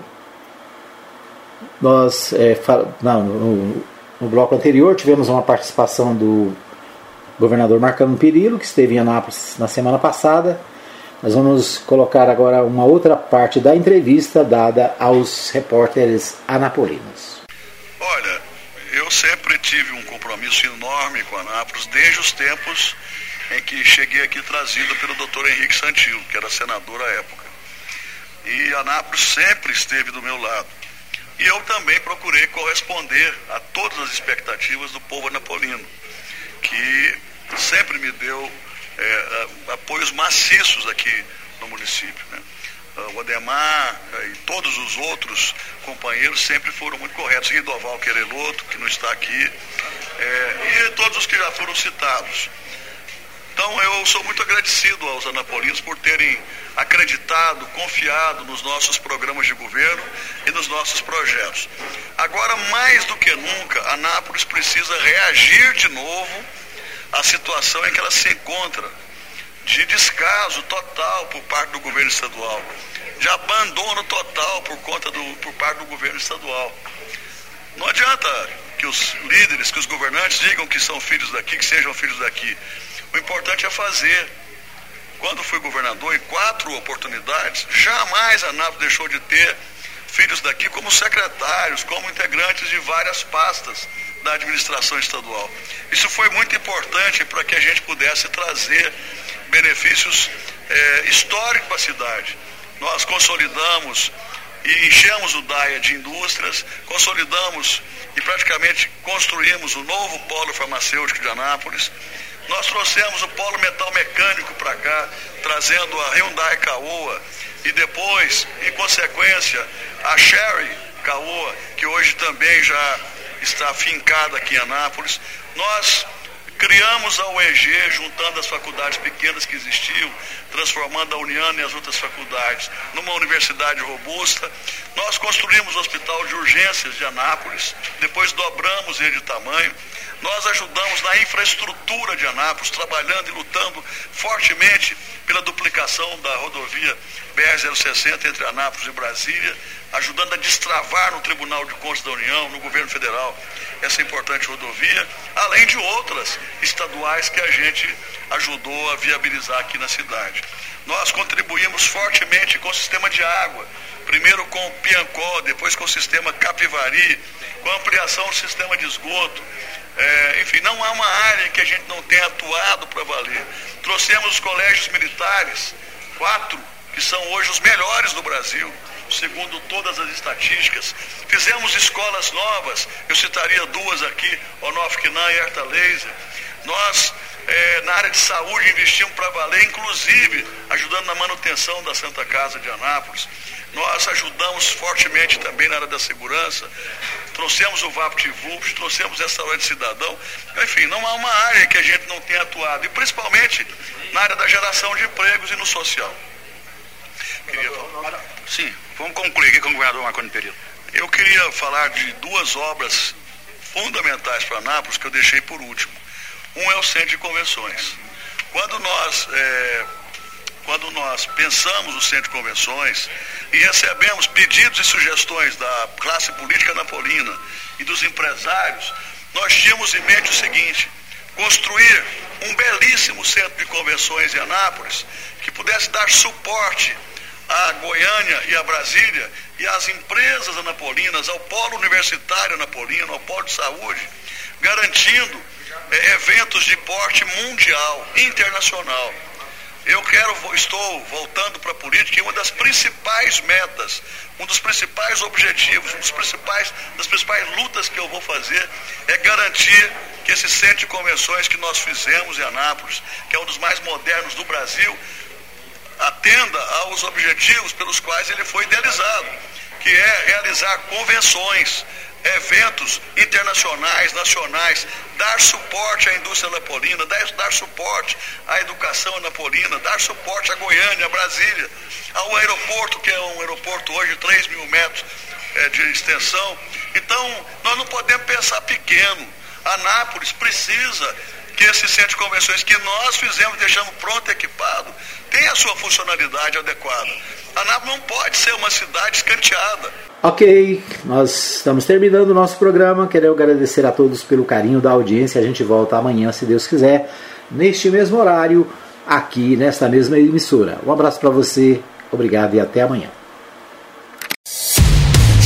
nós é, não, no, no, bloco anterior tivemos uma participação do governador Marcano Perillo, que esteve em Anápolis na semana passada. Nós vamos colocar agora uma outra parte da entrevista dada aos repórteres anapolinos. Eu sempre tive um compromisso enorme com a Anápolis desde os tempos em que cheguei aqui trazido pelo doutor Henrique Santillo, que era senador à época. E Anápolis sempre esteve do meu lado. E eu também procurei corresponder a todas as expectativas do povo anapolino, que sempre me deu é, apoios maciços aqui no município. Né? O Ademar é, e todos os outros companheiros sempre foram muito corretos. Ridoval Quereloto, que não está aqui, é, e todos os que já foram citados. Então eu sou muito agradecido aos anapolinos por terem acreditado, confiado nos nossos programas de governo e nos nossos projetos. Agora, mais do que nunca, Anápolis precisa reagir de novo à situação em que ela se encontra, de descaso total por parte do governo estadual, de abandono total por conta do, por parte do governo estadual. Não adianta que os líderes, que os governantes digam que são filhos daqui, que sejam filhos daqui. O importante é fazer. Quando fui governador, em quatro oportunidades, jamais a Anápolis deixou de ter filhos daqui como secretários, como integrantes de várias pastas da administração estadual. Isso foi muito importante para que a gente pudesse trazer benefícios é, históricos para a cidade. Nós consolidamos e enchemos o DAIA de indústrias, consolidamos e praticamente construímos o novo polo farmacêutico de Anápolis. Nós trouxemos o polo metal mecânico para cá, trazendo a Hyundai Caoa e depois, em consequência, a Sherry Caoa, que hoje também já está fincada aqui em Anápolis. Nós criamos a UEG, juntando as faculdades pequenas que existiam, transformando a Uniana e as outras faculdades numa universidade robusta. Nós construímos o Hospital de Urgências de Anápolis, depois dobramos ele de tamanho. Nós ajudamos na infraestrutura de Anápolis, trabalhando e lutando fortemente pela duplicação da rodovia BR-060 entre Anápolis e Brasília, ajudando a destravar no Tribunal de Contas da União, no governo federal, essa importante rodovia, além de outras estaduais que a gente ajudou a viabilizar aqui na cidade. Nós contribuímos fortemente com o sistema de água, primeiro com o Piancó, depois com o sistema Capivari, com a ampliação do sistema de esgoto, é, enfim, não há uma área que a gente não tenha atuado para valer. Trouxemos os colégios militares, quatro, que são hoje os melhores do Brasil, segundo todas as estatísticas. Fizemos escolas novas, eu citaria duas aqui, Onofquinan e Herta Laser. Nós, é, na área de saúde, investimos para valer, inclusive ajudando na manutenção da Santa Casa de Anápolis. Nós ajudamos fortemente também na área da segurança, trouxemos o VaptVupt, trouxemos restaurante cidadão. Enfim, não há uma área que a gente não tenha atuado, e principalmente na área da geração de empregos e no social. Queria. Sim, vamos concluir aqui com o governador Marconi Pereira. Eu queria falar de duas obras fundamentais para Anápolis que eu deixei por último. Um é o centro de convenções. Quando nós é, quando nós pensamos o Centro de Convenções e recebemos pedidos e sugestões da classe política napolina e dos empresários, nós tínhamos em mente o seguinte: construir um belíssimo centro de convenções em Anápolis que pudesse dar suporte à Goiânia e à Brasília e às empresas anapolinas, ao polo universitário anapolino, ao polo de saúde, garantindo é, eventos de porte mundial, internacional. Eu quero, estou voltando para a política e uma das principais metas, um dos principais objetivos, um dos principais, das principais lutas que eu vou fazer é garantir que esse centro de convenções que nós fizemos em Anápolis, que é um dos mais modernos do Brasil, atenda aos objetivos pelos quais ele foi idealizado, que é realizar convenções, eventos internacionais, nacionais, dar suporte à indústria napolina, dar, dar suporte à educação napolina, dar suporte à Goiânia, a Brasília, ao aeroporto, que é um aeroporto hoje de 3 mil metros é, de extensão. Então, nós não podemos pensar pequeno. Anápolis precisa que esse centro de convenções que nós fizemos, deixamos pronto e equipado, tenha a sua funcionalidade adequada. Anápolis não pode ser uma cidade escanteada. Ok, nós estamos terminando o nosso programa. Quero agradecer a todos pelo carinho da audiência. A gente volta amanhã, se Deus quiser, neste mesmo horário, aqui nesta mesma emissora. Um abraço para você, obrigado e até amanhã.